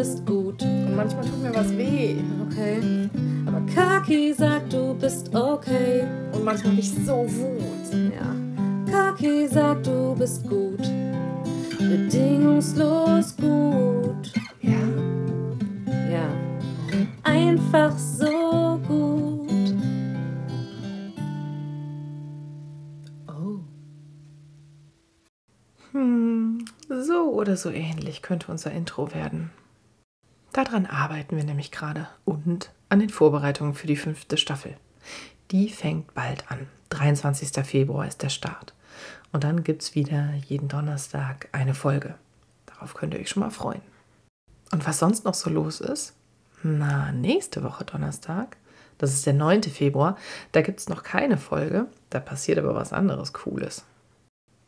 bist gut. Und manchmal tut mir was weh. Okay. Aber Kaki sagt, du bist okay. Und manchmal habe ich so Wut. Ja. Kaki sagt, du bist gut. Bedingungslos gut. Ja. Ja. Einfach so gut. Oh. Hm, so oder so ähnlich könnte unser Intro werden. Daran arbeiten wir nämlich gerade und an den Vorbereitungen für die fünfte Staffel. Die fängt bald an. 23. Februar ist der Start. Und dann gibt es wieder jeden Donnerstag eine Folge. Darauf könnt ihr euch schon mal freuen. Und was sonst noch so los ist? Na, nächste Woche Donnerstag, das ist der 9. Februar, da gibt es noch keine Folge. Da passiert aber was anderes Cooles.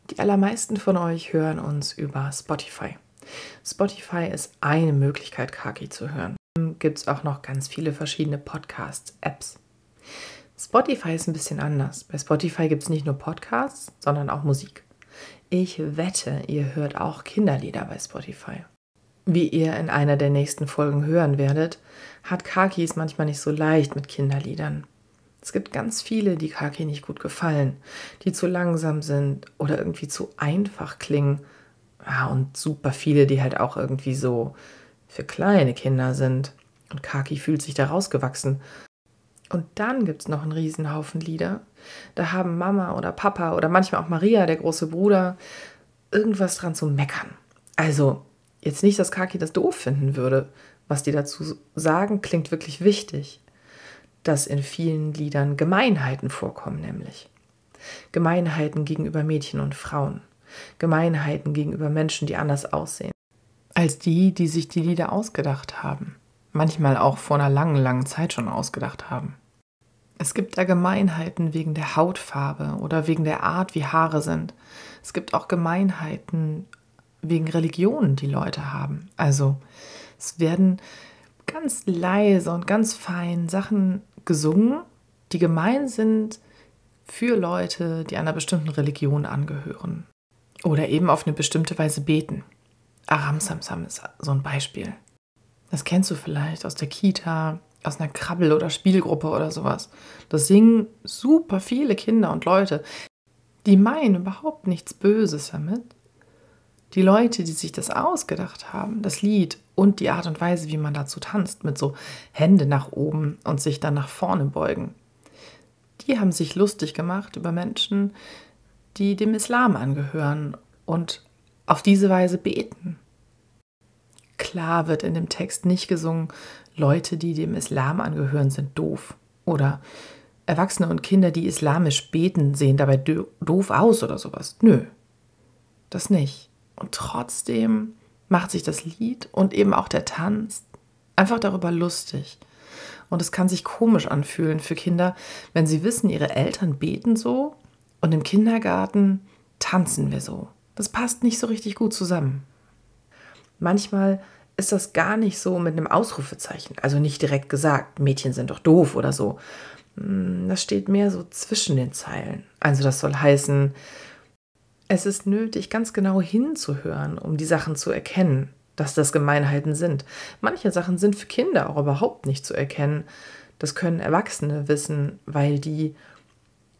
Die allermeisten von euch hören uns über Spotify. Spotify ist eine Möglichkeit, Kaki zu hören. Gibt es auch noch ganz viele verschiedene Podcasts-Apps. Spotify ist ein bisschen anders. Bei Spotify gibt es nicht nur Podcasts, sondern auch Musik. Ich wette, ihr hört auch Kinderlieder bei Spotify. Wie ihr in einer der nächsten Folgen hören werdet, hat Kaki es manchmal nicht so leicht mit Kinderliedern. Es gibt ganz viele, die Kaki nicht gut gefallen, die zu langsam sind oder irgendwie zu einfach klingen. Ja, und super viele, die halt auch irgendwie so für kleine Kinder sind. Und Kaki fühlt sich da rausgewachsen. Und dann gibt es noch einen Riesenhaufen Lieder. Da haben Mama oder Papa oder manchmal auch Maria, der große Bruder, irgendwas dran zu meckern. Also, jetzt nicht, dass Kaki das doof finden würde. Was die dazu sagen, klingt wirklich wichtig. Dass in vielen Liedern Gemeinheiten vorkommen, nämlich. Gemeinheiten gegenüber Mädchen und Frauen. Gemeinheiten gegenüber Menschen, die anders aussehen. Als die, die sich die Lieder ausgedacht haben. Manchmal auch vor einer langen, langen Zeit schon ausgedacht haben. Es gibt da Gemeinheiten wegen der Hautfarbe oder wegen der Art, wie Haare sind. Es gibt auch Gemeinheiten wegen Religionen, die Leute haben. Also es werden ganz leise und ganz fein Sachen gesungen, die gemein sind für Leute, die einer bestimmten Religion angehören. Oder eben auf eine bestimmte Weise beten. Aram Samsam ist so ein Beispiel. Das kennst du vielleicht aus der Kita, aus einer Krabbel- oder Spielgruppe oder sowas. Das singen super viele Kinder und Leute. Die meinen überhaupt nichts Böses damit. Die Leute, die sich das ausgedacht haben, das Lied und die Art und Weise, wie man dazu tanzt, mit so Hände nach oben und sich dann nach vorne beugen, die haben sich lustig gemacht über Menschen, die dem Islam angehören und auf diese Weise beten. Klar wird in dem Text nicht gesungen, Leute, die dem Islam angehören, sind doof. Oder Erwachsene und Kinder, die islamisch beten, sehen dabei doof aus oder sowas. Nö, das nicht. Und trotzdem macht sich das Lied und eben auch der Tanz einfach darüber lustig. Und es kann sich komisch anfühlen für Kinder, wenn sie wissen, ihre Eltern beten so und im Kindergarten tanzen wir so. Das passt nicht so richtig gut zusammen. Manchmal ist das gar nicht so mit einem Ausrufezeichen, also nicht direkt gesagt, Mädchen sind doch doof oder so. Hm, das steht mehr so zwischen den Zeilen. Also das soll heißen, es ist nötig, ganz genau hinzuhören, um die Sachen zu erkennen, dass das Gemeinheiten sind. Manche Sachen sind für Kinder auch überhaupt nicht zu erkennen. Das können Erwachsene wissen, weil die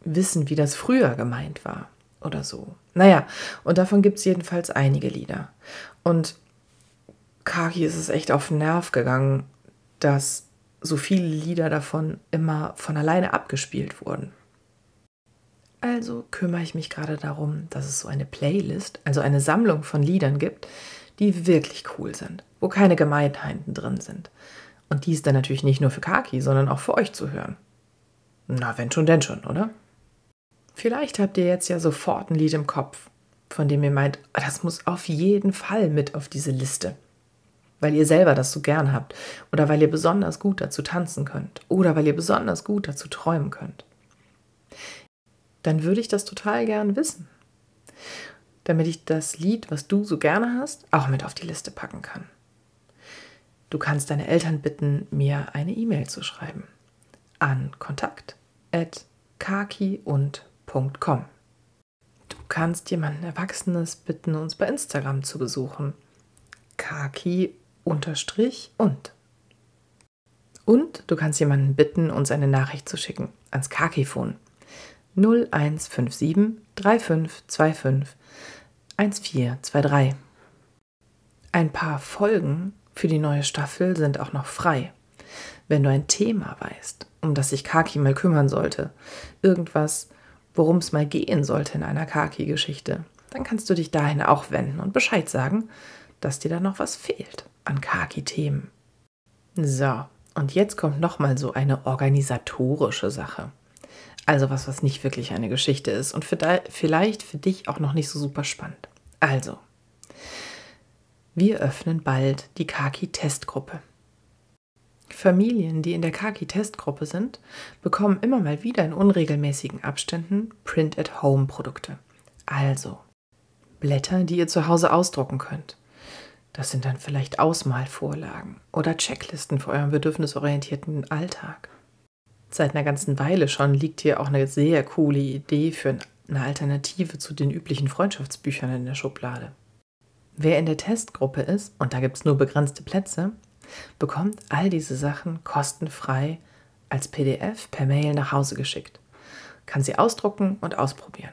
wissen, wie das früher gemeint war oder so. Naja, und davon gibt es jedenfalls einige Lieder. Und Kaki ist es echt auf den Nerv gegangen, dass so viele Lieder davon immer von alleine abgespielt wurden. Also kümmere ich mich gerade darum, dass es so eine Playlist, also eine Sammlung von Liedern gibt, die wirklich cool sind, wo keine Gemeinheiten drin sind. Und die ist dann natürlich nicht nur für Kaki, sondern auch für euch zu hören. Na, wenn schon, denn schon, oder? Vielleicht habt ihr jetzt ja sofort ein Lied im Kopf, von dem ihr meint, das muss auf jeden Fall mit auf diese Liste. Weil ihr selber das so gern habt oder weil ihr besonders gut dazu tanzen könnt oder weil ihr besonders gut dazu träumen könnt dann würde ich das total gern wissen. Damit ich das Lied, was du so gerne hast, auch mit auf die Liste packen kann. Du kannst deine Eltern bitten, mir eine E-Mail zu schreiben an kontakt@kaki.com. Du kannst jemanden Erwachsenes bitten, uns bei Instagram zu besuchen. Kaki unterstrich und. Und du kannst jemanden bitten, uns eine Nachricht zu schicken ans Kakifon 0157 3525 1423. Ein paar Folgen für die neue Staffel sind auch noch frei. Wenn du ein Thema weißt, um das sich Kaki mal kümmern sollte, irgendwas, worum es mal gehen sollte in einer Kaki-Geschichte, dann kannst du dich dahin auch wenden und Bescheid sagen, dass dir da noch was fehlt an Kaki-Themen. So, und jetzt kommt noch mal so eine organisatorische Sache. Also was, was nicht wirklich eine Geschichte ist und für vielleicht für dich auch noch nicht so super spannend. Also, wir öffnen bald die Kaki-Testgruppe. Familien, die in der Kaki-Testgruppe sind, bekommen immer mal wieder in unregelmäßigen Abständen Print-at-Home-Produkte. Also Blätter, die ihr zu Hause ausdrucken könnt. Das sind dann vielleicht Ausmalvorlagen oder Checklisten für euren bedürfnisorientierten Alltag. Seit einer ganzen Weile schon liegt hier auch eine sehr coole Idee für eine Alternative zu den üblichen Freundschaftsbüchern in der Schublade. Wer in der Testgruppe ist, und da gibt es nur begrenzte Plätze, bekommt all diese Sachen kostenfrei als PDF per Mail nach Hause geschickt. Kann sie ausdrucken und ausprobieren.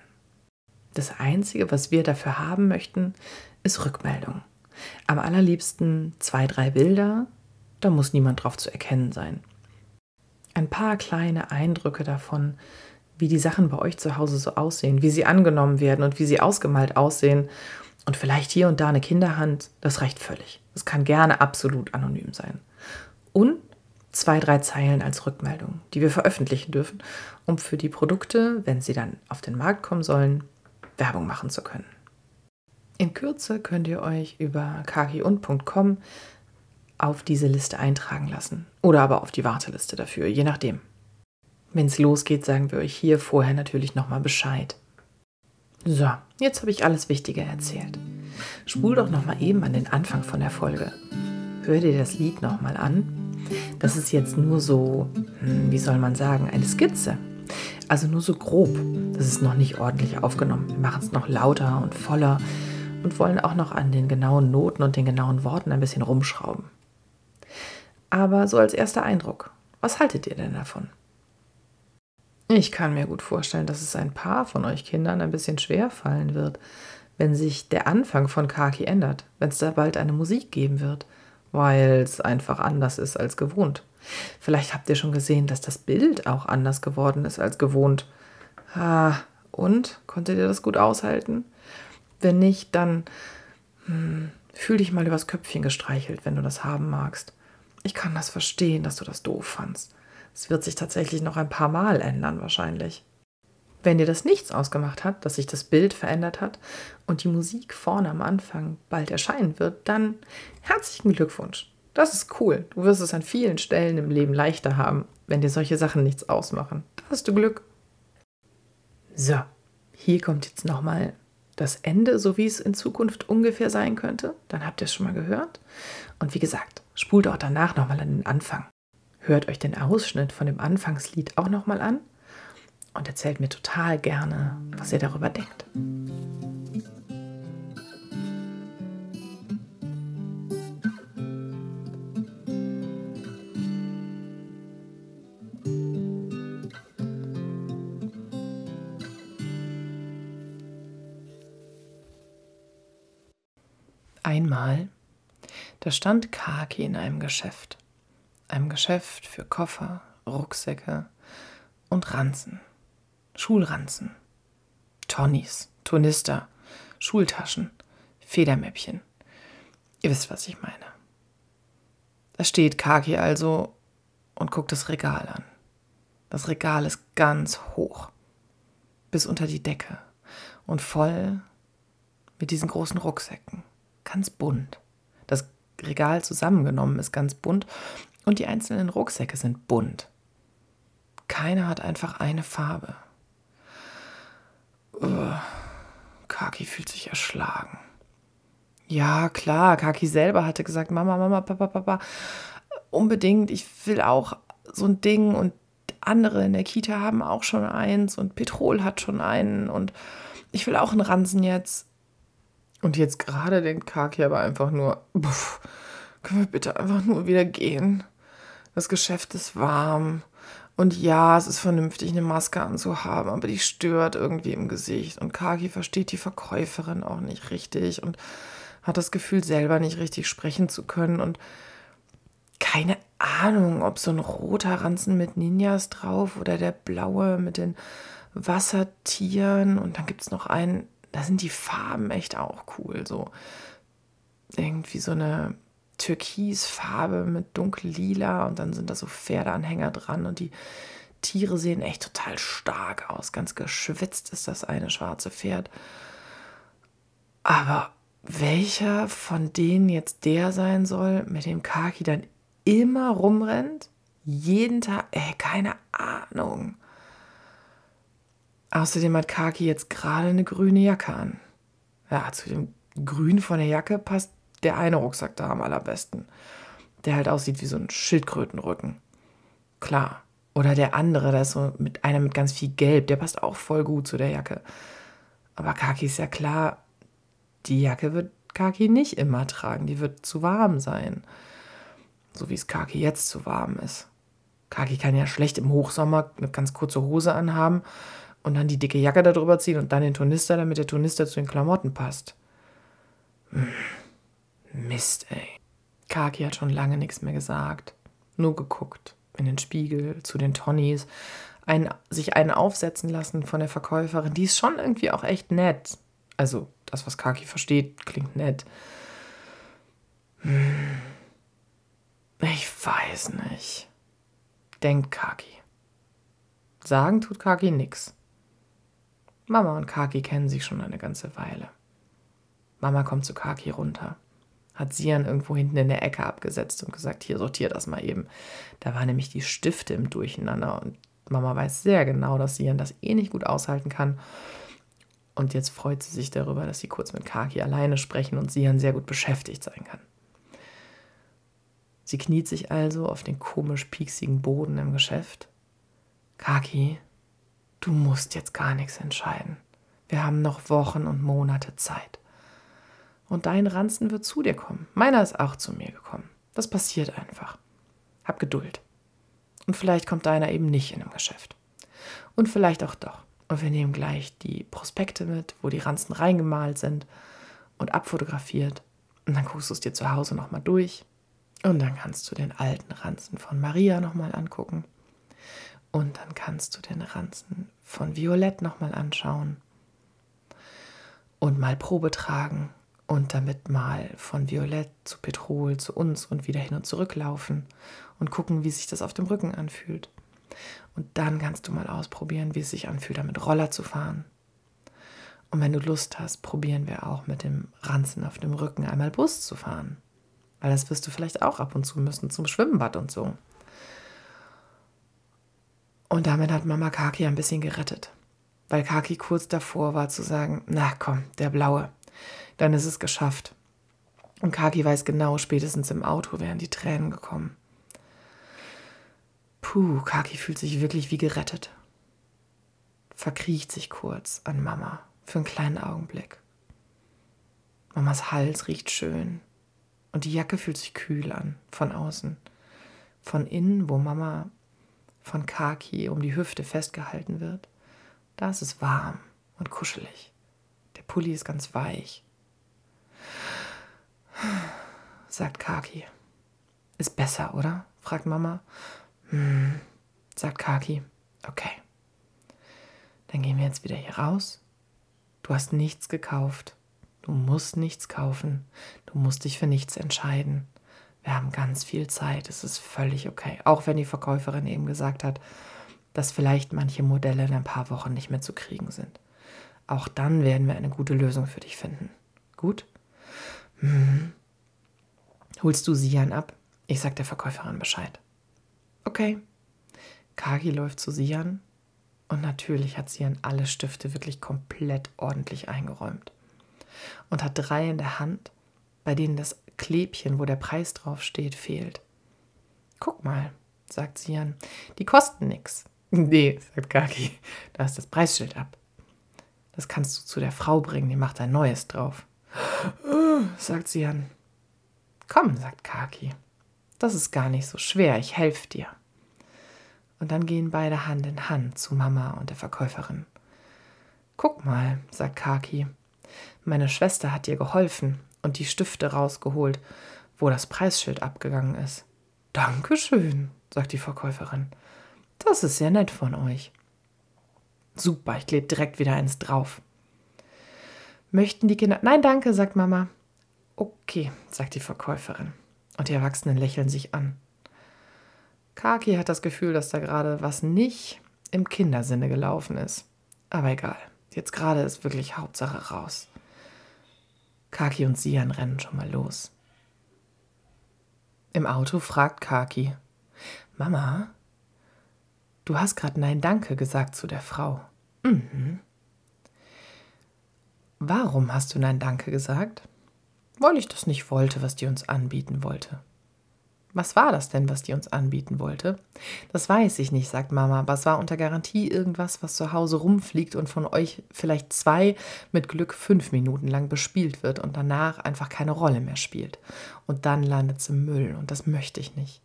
Das Einzige, was wir dafür haben möchten, ist Rückmeldung. Am allerliebsten zwei, drei Bilder, da muss niemand drauf zu erkennen sein. Ein paar kleine Eindrücke davon, wie die Sachen bei euch zu Hause so aussehen, wie sie angenommen werden und wie sie ausgemalt aussehen. Und vielleicht hier und da eine Kinderhand, das reicht völlig. Es kann gerne absolut anonym sein. Und zwei, drei Zeilen als Rückmeldung, die wir veröffentlichen dürfen, um für die Produkte, wenn sie dann auf den Markt kommen sollen, Werbung machen zu können. In Kürze könnt ihr euch über kakiund.com auf diese Liste eintragen lassen. Oder aber auf die Warteliste dafür, je nachdem. Wenn es losgeht, sagen wir euch hier vorher natürlich nochmal Bescheid. So, jetzt habe ich alles Wichtige erzählt. Spul doch nochmal eben an den Anfang von der Folge. Hör dir das Lied nochmal an. Das ist jetzt nur so, hm, wie soll man sagen, eine Skizze. Also nur so grob. Das ist noch nicht ordentlich aufgenommen. Wir machen es noch lauter und voller und wollen auch noch an den genauen Noten und den genauen Worten ein bisschen rumschrauben. Aber so als erster Eindruck, was haltet ihr denn davon? Ich kann mir gut vorstellen, dass es ein paar von euch Kindern ein bisschen schwer fallen wird, wenn sich der Anfang von Kaki ändert, wenn es da bald eine Musik geben wird, weil es einfach anders ist als gewohnt. Vielleicht habt ihr schon gesehen, dass das Bild auch anders geworden ist als gewohnt. Ah, und? Konntet ihr das gut aushalten? Wenn nicht, dann hm, fühl dich mal übers Köpfchen gestreichelt, wenn du das haben magst. Ich kann das verstehen, dass du das doof fandst. Es wird sich tatsächlich noch ein paar Mal ändern, wahrscheinlich. Wenn dir das nichts ausgemacht hat, dass sich das Bild verändert hat und die Musik vorne am Anfang bald erscheinen wird, dann herzlichen Glückwunsch. Das ist cool. Du wirst es an vielen Stellen im Leben leichter haben, wenn dir solche Sachen nichts ausmachen. Da hast du Glück. So, hier kommt jetzt nochmal das Ende, so wie es in Zukunft ungefähr sein könnte. Dann habt ihr es schon mal gehört. Und wie gesagt, spult auch danach nochmal an den Anfang. Hört euch den Ausschnitt von dem Anfangslied auch nochmal an und erzählt mir total gerne, was ihr darüber denkt. Einmal, da stand Kaki in einem Geschäft. Einem Geschäft für Koffer, Rucksäcke und Ranzen. Schulranzen. Tonnies, Turnister, Schultaschen, Federmäppchen. Ihr wisst, was ich meine. Da steht Kaki also und guckt das Regal an. Das Regal ist ganz hoch, bis unter die Decke und voll mit diesen großen Rucksäcken ganz bunt. Das Regal zusammengenommen ist ganz bunt und die einzelnen Rucksäcke sind bunt. Keiner hat einfach eine Farbe. Uh, Kaki fühlt sich erschlagen. Ja, klar, Kaki selber hatte gesagt, Mama, Mama, Papa, Papa, unbedingt, ich will auch so ein Ding und andere in der Kita haben auch schon eins und Petrol hat schon einen und ich will auch einen Ransen jetzt. Und jetzt gerade denkt Kaki aber einfach nur, pff, können wir bitte einfach nur wieder gehen? Das Geschäft ist warm. Und ja, es ist vernünftig, eine Maske anzuhaben, aber die stört irgendwie im Gesicht. Und Kaki versteht die Verkäuferin auch nicht richtig und hat das Gefühl, selber nicht richtig sprechen zu können. Und keine Ahnung, ob so ein roter Ranzen mit Ninjas drauf oder der blaue mit den Wassertieren. Und dann gibt es noch einen, da sind die Farben echt auch cool. So irgendwie so eine Türkisfarbe mit dunkellila und dann sind da so Pferdeanhänger dran und die Tiere sehen echt total stark aus. Ganz geschwitzt ist das eine schwarze Pferd. Aber welcher von denen jetzt der sein soll, mit dem Kaki dann immer rumrennt? Jeden Tag? Ey, keine Ahnung. Außerdem hat Kaki jetzt gerade eine grüne Jacke an. Ja, zu dem Grün von der Jacke passt der eine Rucksack da am allerbesten. Der halt aussieht wie so ein Schildkrötenrücken. Klar. Oder der andere, da ist so mit einer mit ganz viel Gelb, der passt auch voll gut zu der Jacke. Aber Kaki ist ja klar, die Jacke wird Kaki nicht immer tragen, die wird zu warm sein. So wie es Kaki jetzt zu warm ist. Kaki kann ja schlecht im Hochsommer eine ganz kurze Hose anhaben und dann die dicke Jacke darüber ziehen und dann den Turnister, damit der Turnister zu den Klamotten passt. Hm. Mist, ey. Kaki hat schon lange nichts mehr gesagt. Nur geguckt. In den Spiegel, zu den Tonnies. Einen, sich einen aufsetzen lassen von der Verkäuferin. Die ist schon irgendwie auch echt nett. Also, das, was Kaki versteht, klingt nett. Hm. Ich weiß nicht. Denkt Kaki. Sagen tut Kaki nix. Mama und Kaki kennen sich schon eine ganze Weile. Mama kommt zu Kaki runter hat Sian irgendwo hinten in der Ecke abgesetzt und gesagt, hier sortier das mal eben. Da waren nämlich die Stifte im Durcheinander und Mama weiß sehr genau, dass Sian das eh nicht gut aushalten kann. Und jetzt freut sie sich darüber, dass sie kurz mit Kaki alleine sprechen und Sian sehr gut beschäftigt sein kann. Sie kniet sich also auf den komisch pieksigen Boden im Geschäft. Kaki, du musst jetzt gar nichts entscheiden. Wir haben noch Wochen und Monate Zeit. Und dein Ranzen wird zu dir kommen. Meiner ist auch zu mir gekommen. Das passiert einfach. Hab Geduld. Und vielleicht kommt deiner eben nicht in einem Geschäft. Und vielleicht auch doch. Und wir nehmen gleich die Prospekte mit, wo die Ranzen reingemalt sind und abfotografiert. Und dann guckst du es dir zu Hause nochmal durch. Und dann kannst du den alten Ranzen von Maria nochmal angucken. Und dann kannst du den Ranzen von Violett nochmal anschauen. Und mal Probe tragen und damit mal von Violett zu Petrol zu uns und wieder hin und zurück laufen und gucken, wie sich das auf dem Rücken anfühlt. Und dann kannst du mal ausprobieren, wie es sich anfühlt, damit Roller zu fahren. Und wenn du Lust hast, probieren wir auch mit dem Ranzen auf dem Rücken einmal Bus zu fahren. Weil das wirst du vielleicht auch ab und zu müssen zum Schwimmbad und so. Und damit hat Mama Kaki ein bisschen gerettet. Weil Kaki kurz davor war zu sagen, na komm, der Blaue, dann ist es geschafft. Und Kaki weiß genau, spätestens im Auto wären die Tränen gekommen. Puh, Kaki fühlt sich wirklich wie gerettet. Verkriecht sich kurz an Mama für einen kleinen Augenblick. Mamas Hals riecht schön und die Jacke fühlt sich kühl an, von außen. Von innen, wo Mama von Kaki um die Hüfte festgehalten wird, da ist es warm und kuschelig. Der Pulli ist ganz weich sagt Kaki. Ist besser, oder? fragt Mama. Hm, sagt Kaki. Okay. Dann gehen wir jetzt wieder hier raus. Du hast nichts gekauft. Du musst nichts kaufen. Du musst dich für nichts entscheiden. Wir haben ganz viel Zeit. Es ist völlig okay. Auch wenn die Verkäuferin eben gesagt hat, dass vielleicht manche Modelle in ein paar Wochen nicht mehr zu kriegen sind. Auch dann werden wir eine gute Lösung für dich finden. Gut? Mhm. Holst du Sian ab? Ich sag der Verkäuferin Bescheid. Okay. Kagi läuft zu Sian und natürlich hat Sian alle Stifte wirklich komplett ordentlich eingeräumt und hat drei in der Hand, bei denen das Klebchen, wo der Preis drauf steht, fehlt. Guck mal, sagt Sian, die kosten nix. Nee, sagt Kagi, da ist das Preisschild ab. Das kannst du zu der Frau bringen, die macht ein neues drauf. Sagt Sian, Komm, sagt Kaki. Das ist gar nicht so schwer, ich helfe dir. Und dann gehen beide Hand in Hand zu Mama und der Verkäuferin. Guck mal, sagt Kaki. Meine Schwester hat dir geholfen und die Stifte rausgeholt, wo das Preisschild abgegangen ist. Dankeschön, sagt die Verkäuferin. Das ist sehr nett von euch. Super, ich klebe direkt wieder eins drauf. Möchten die Kinder. Nein, danke, sagt Mama. Okay, sagt die Verkäuferin. Und die Erwachsenen lächeln sich an. Kaki hat das Gefühl, dass da gerade was nicht im Kindersinne gelaufen ist. Aber egal. Jetzt gerade ist wirklich Hauptsache raus. Kaki und Sian rennen schon mal los. Im Auto fragt Kaki: Mama, du hast gerade Nein Danke gesagt zu der Frau. Mhm. Warum hast du Nein Danke gesagt? Weil ich das nicht wollte, was die uns anbieten wollte. Was war das denn, was die uns anbieten wollte? Das weiß ich nicht, sagt Mama, aber es war unter Garantie irgendwas, was zu Hause rumfliegt und von euch vielleicht zwei, mit Glück fünf Minuten lang bespielt wird und danach einfach keine Rolle mehr spielt. Und dann landet es im Müll und das möchte ich nicht.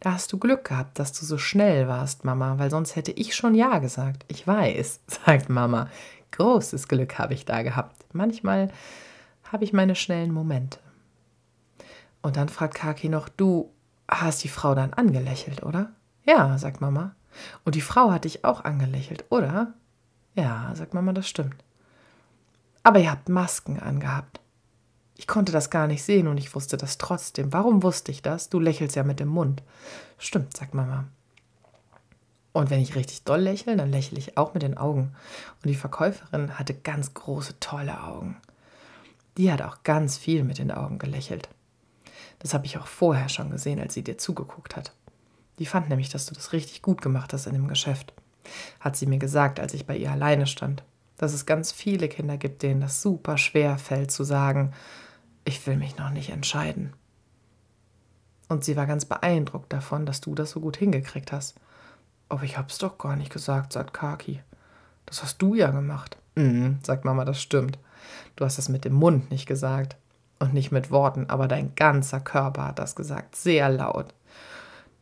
Da hast du Glück gehabt, dass du so schnell warst, Mama, weil sonst hätte ich schon Ja gesagt. Ich weiß, sagt Mama. Großes Glück habe ich da gehabt. Manchmal habe ich meine schnellen Momente. Und dann fragt Kaki noch, du hast die Frau dann angelächelt, oder? Ja, sagt Mama. Und die Frau hat dich auch angelächelt, oder? Ja, sagt Mama, das stimmt. Aber ihr habt Masken angehabt. Ich konnte das gar nicht sehen und ich wusste das trotzdem. Warum wusste ich das? Du lächelst ja mit dem Mund. Stimmt, sagt Mama. Und wenn ich richtig doll lächle, dann lächle ich auch mit den Augen. Und die Verkäuferin hatte ganz große, tolle Augen. Die hat auch ganz viel mit den Augen gelächelt. Das habe ich auch vorher schon gesehen, als sie dir zugeguckt hat. Die fand nämlich, dass du das richtig gut gemacht hast in dem Geschäft. Hat sie mir gesagt, als ich bei ihr alleine stand. Dass es ganz viele Kinder gibt, denen das super schwer fällt zu sagen, ich will mich noch nicht entscheiden. Und sie war ganz beeindruckt davon, dass du das so gut hingekriegt hast. Aber ich hab's doch gar nicht gesagt, sagt Kaki. Das hast du ja gemacht. Mhm, sagt Mama, das stimmt. Du hast das mit dem Mund nicht gesagt und nicht mit Worten, aber dein ganzer Körper hat das gesagt, sehr laut.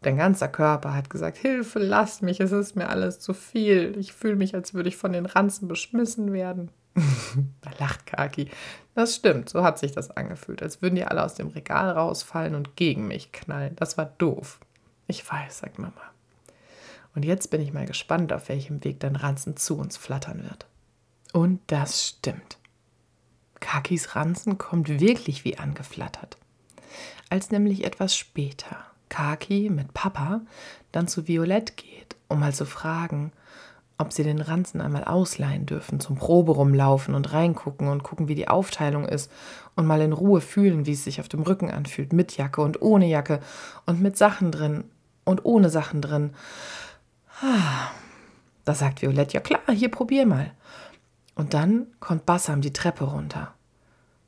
Dein ganzer Körper hat gesagt, Hilfe, lass mich, es ist mir alles zu viel. Ich fühle mich, als würde ich von den Ranzen beschmissen werden. da lacht Kaki. Das stimmt, so hat sich das angefühlt, als würden die alle aus dem Regal rausfallen und gegen mich knallen. Das war doof. Ich weiß, sagt Mama. Und jetzt bin ich mal gespannt, auf welchem Weg dein Ranzen zu uns flattern wird. Und das stimmt. Kakis Ranzen kommt wirklich wie angeflattert. Als nämlich etwas später Kaki mit Papa dann zu Violett geht, um mal zu fragen, ob sie den Ranzen einmal ausleihen dürfen, zum Probe rumlaufen und reingucken und gucken, wie die Aufteilung ist und mal in Ruhe fühlen, wie es sich auf dem Rücken anfühlt, mit Jacke und ohne Jacke und mit Sachen drin und ohne Sachen drin. Ah, da sagt Violett, ja klar, hier probier mal. Und dann kommt Bassam die Treppe runter.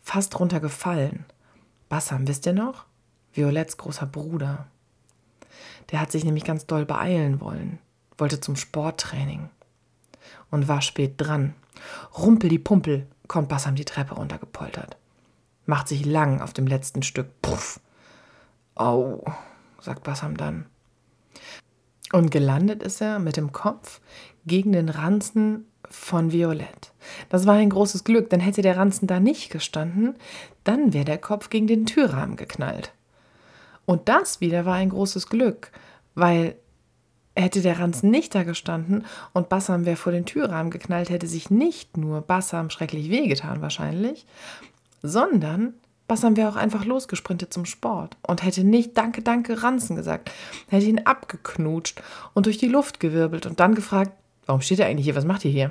Fast runtergefallen. Bassam, wisst ihr noch? Violetts großer Bruder. Der hat sich nämlich ganz doll beeilen wollen, wollte zum Sporttraining und war spät dran. Rumpel die Pumpel kommt Bassam die Treppe runtergepoltert. Macht sich lang auf dem letzten Stück. Puff. Au, sagt Bassam dann. Und gelandet ist er mit dem Kopf gegen den Ranzen von Violett. Das war ein großes Glück, denn hätte der Ranzen da nicht gestanden, dann wäre der Kopf gegen den Türrahmen geknallt. Und das wieder war ein großes Glück, weil hätte der Ranzen nicht da gestanden und Bassam wäre vor den Türrahmen geknallt, hätte sich nicht nur Bassam schrecklich wehgetan wahrscheinlich, sondern Bassam wäre auch einfach losgesprintet zum Sport und hätte nicht Danke, Danke, Ranzen gesagt, hätte ihn abgeknutscht und durch die Luft gewirbelt und dann gefragt, warum steht er eigentlich hier, was macht ihr hier?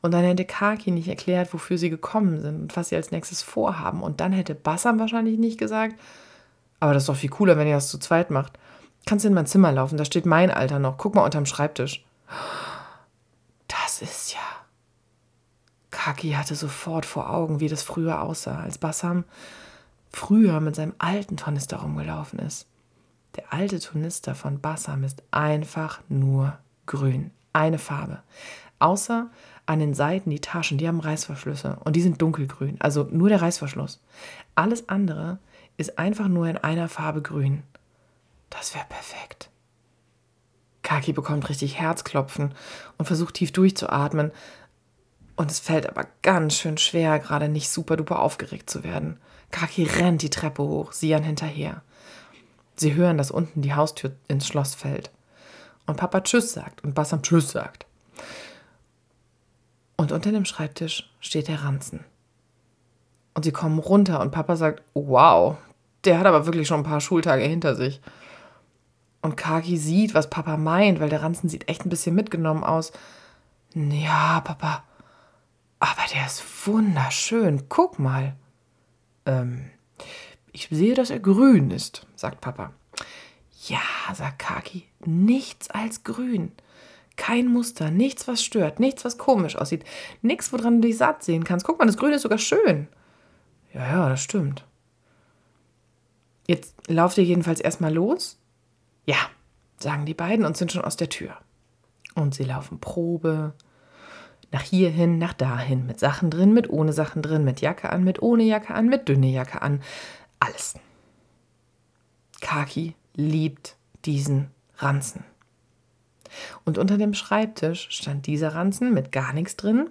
Und dann hätte Kaki nicht erklärt, wofür sie gekommen sind und was sie als nächstes vorhaben. Und dann hätte Bassam wahrscheinlich nicht gesagt, aber das ist doch viel cooler, wenn ihr das zu zweit macht. Kannst in mein Zimmer laufen, da steht mein Alter noch. Guck mal unterm Schreibtisch. Das ist ja. Kaki hatte sofort vor Augen, wie das früher aussah, als Bassam früher mit seinem alten Tornister rumgelaufen ist. Der alte Tornister von Bassam ist einfach nur grün. Eine Farbe. Außer an den Seiten die Taschen, die haben Reißverschlüsse und die sind dunkelgrün. Also nur der Reißverschluss. Alles andere ist einfach nur in einer Farbe grün. Das wäre perfekt. Kaki bekommt richtig Herzklopfen und versucht tief durchzuatmen. Und es fällt aber ganz schön schwer, gerade nicht super duper aufgeregt zu werden. Kaki rennt die Treppe hoch, Sian hinterher. Sie hören, dass unten die Haustür ins Schloss fällt. Und Papa Tschüss sagt und Bassam Tschüss sagt. Und unter dem Schreibtisch steht der Ranzen. Und sie kommen runter und Papa sagt, wow, der hat aber wirklich schon ein paar Schultage hinter sich. Und Kaki sieht, was Papa meint, weil der Ranzen sieht echt ein bisschen mitgenommen aus. Ja, Papa, aber der ist wunderschön. Guck mal. Ähm, ich sehe, dass er grün ist, sagt Papa. Ja, sagt Kaki, nichts als grün. Kein Muster, nichts, was stört, nichts, was komisch aussieht, nichts, woran du dich satt sehen kannst. Guck mal, das Grün ist sogar schön. Ja, ja, das stimmt. Jetzt lauft ihr jedenfalls erstmal los? Ja, sagen die beiden und sind schon aus der Tür. Und sie laufen Probe, nach hierhin, nach dahin, mit Sachen drin, mit ohne Sachen drin, mit Jacke an, mit ohne Jacke an, mit dünne Jacke an. Alles. Kaki liebt diesen Ranzen. Und unter dem Schreibtisch stand dieser Ranzen mit gar nichts drin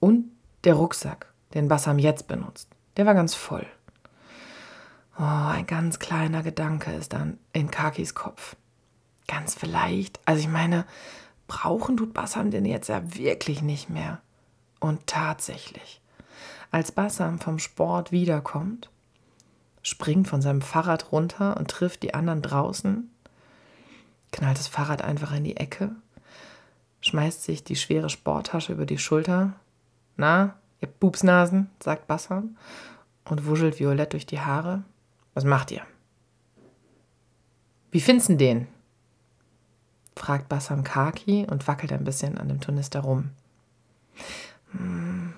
und der Rucksack, den Bassam jetzt benutzt. Der war ganz voll. Oh, ein ganz kleiner Gedanke ist dann in Kakis Kopf. Ganz vielleicht, also ich meine, brauchen tut Bassam den jetzt ja wirklich nicht mehr. Und tatsächlich, als Bassam vom Sport wiederkommt, springt von seinem Fahrrad runter und trifft die anderen draußen, knallt das Fahrrad einfach in die Ecke, schmeißt sich die schwere Sporttasche über die Schulter. Na, ihr Bubsnasen, sagt Bassam und wuschelt Violett durch die Haare. Was macht ihr? Wie findest du den? Fragt Bassam Kaki und wackelt ein bisschen an dem Turnister rum. Hm.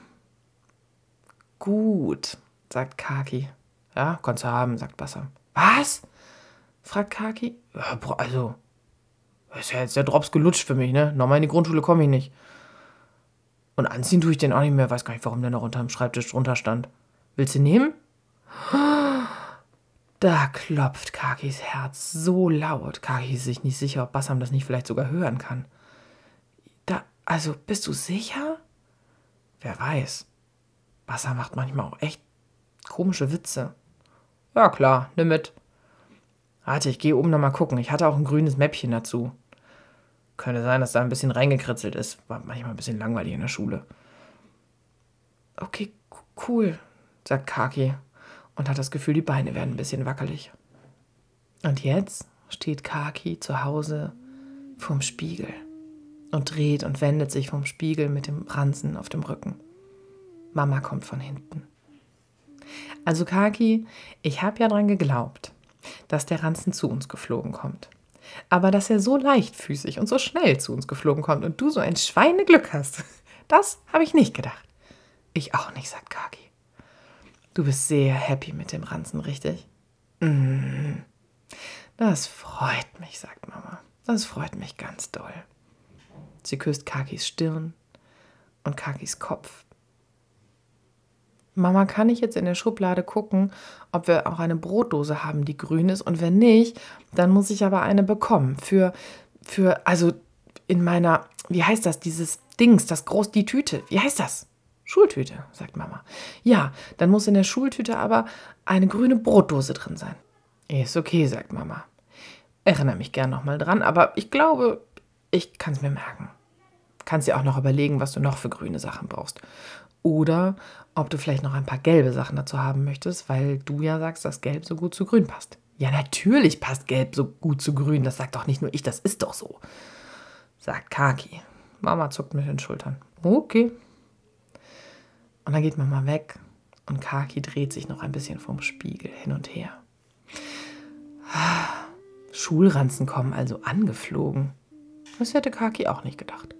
Gut, sagt Kaki. Ja, kannst du haben, sagt Bassam. Was? fragt Kaki. Ja, also, ist ja jetzt der Drops gelutscht für mich, ne? Nochmal in die Grundschule komme ich nicht. Und anziehen tue ich den auch nicht mehr. Weiß gar nicht, warum der noch unter dem Schreibtisch drunter stand. Willst du nehmen? Da klopft Kakis Herz so laut. Kaki ist sich nicht sicher, ob Bassam das nicht vielleicht sogar hören kann. Da, also, bist du sicher? Wer weiß. Bassam macht manchmal auch echt komische Witze. Ja, klar, nimm mit. Warte, ich gehe oben nochmal gucken. Ich hatte auch ein grünes Mäppchen dazu. Könnte sein, dass da ein bisschen reingekritzelt ist. War manchmal ein bisschen langweilig in der Schule. Okay, cool, sagt Kaki und hat das Gefühl, die Beine werden ein bisschen wackelig. Und jetzt steht Kaki zu Hause vorm Spiegel und dreht und wendet sich vom Spiegel mit dem Ranzen auf dem Rücken. Mama kommt von hinten. Also Kaki, ich habe ja dran geglaubt, dass der Ranzen zu uns geflogen kommt. Aber dass er so leichtfüßig und so schnell zu uns geflogen kommt und du so ein Schweineglück hast, das habe ich nicht gedacht. Ich auch nicht, sagt Kaki. Du bist sehr happy mit dem Ranzen, richtig? Mm. Das freut mich, sagt Mama. Das freut mich ganz doll. Sie küsst Kakis Stirn und Kakis Kopf. Mama, kann ich jetzt in der Schublade gucken, ob wir auch eine Brotdose haben, die grün ist? Und wenn nicht, dann muss ich aber eine bekommen. Für, für, also in meiner, wie heißt das, dieses Dings, das groß, die Tüte, wie heißt das? Schultüte, sagt Mama. Ja, dann muss in der Schultüte aber eine grüne Brotdose drin sein. Ist okay, sagt Mama. Erinnere mich gern nochmal dran, aber ich glaube, ich kann es mir merken. Kannst dir auch noch überlegen, was du noch für grüne Sachen brauchst. Oder ob du vielleicht noch ein paar gelbe Sachen dazu haben möchtest, weil du ja sagst, dass Gelb so gut zu Grün passt. Ja, natürlich passt Gelb so gut zu Grün. Das sagt doch nicht nur ich, das ist doch so. Sagt Kaki. Mama zuckt mit den Schultern. Okay, und dann geht Mama weg und Kaki dreht sich noch ein bisschen vom Spiegel hin und her. Schulranzen kommen also angeflogen. Das hätte Kaki auch nicht gedacht.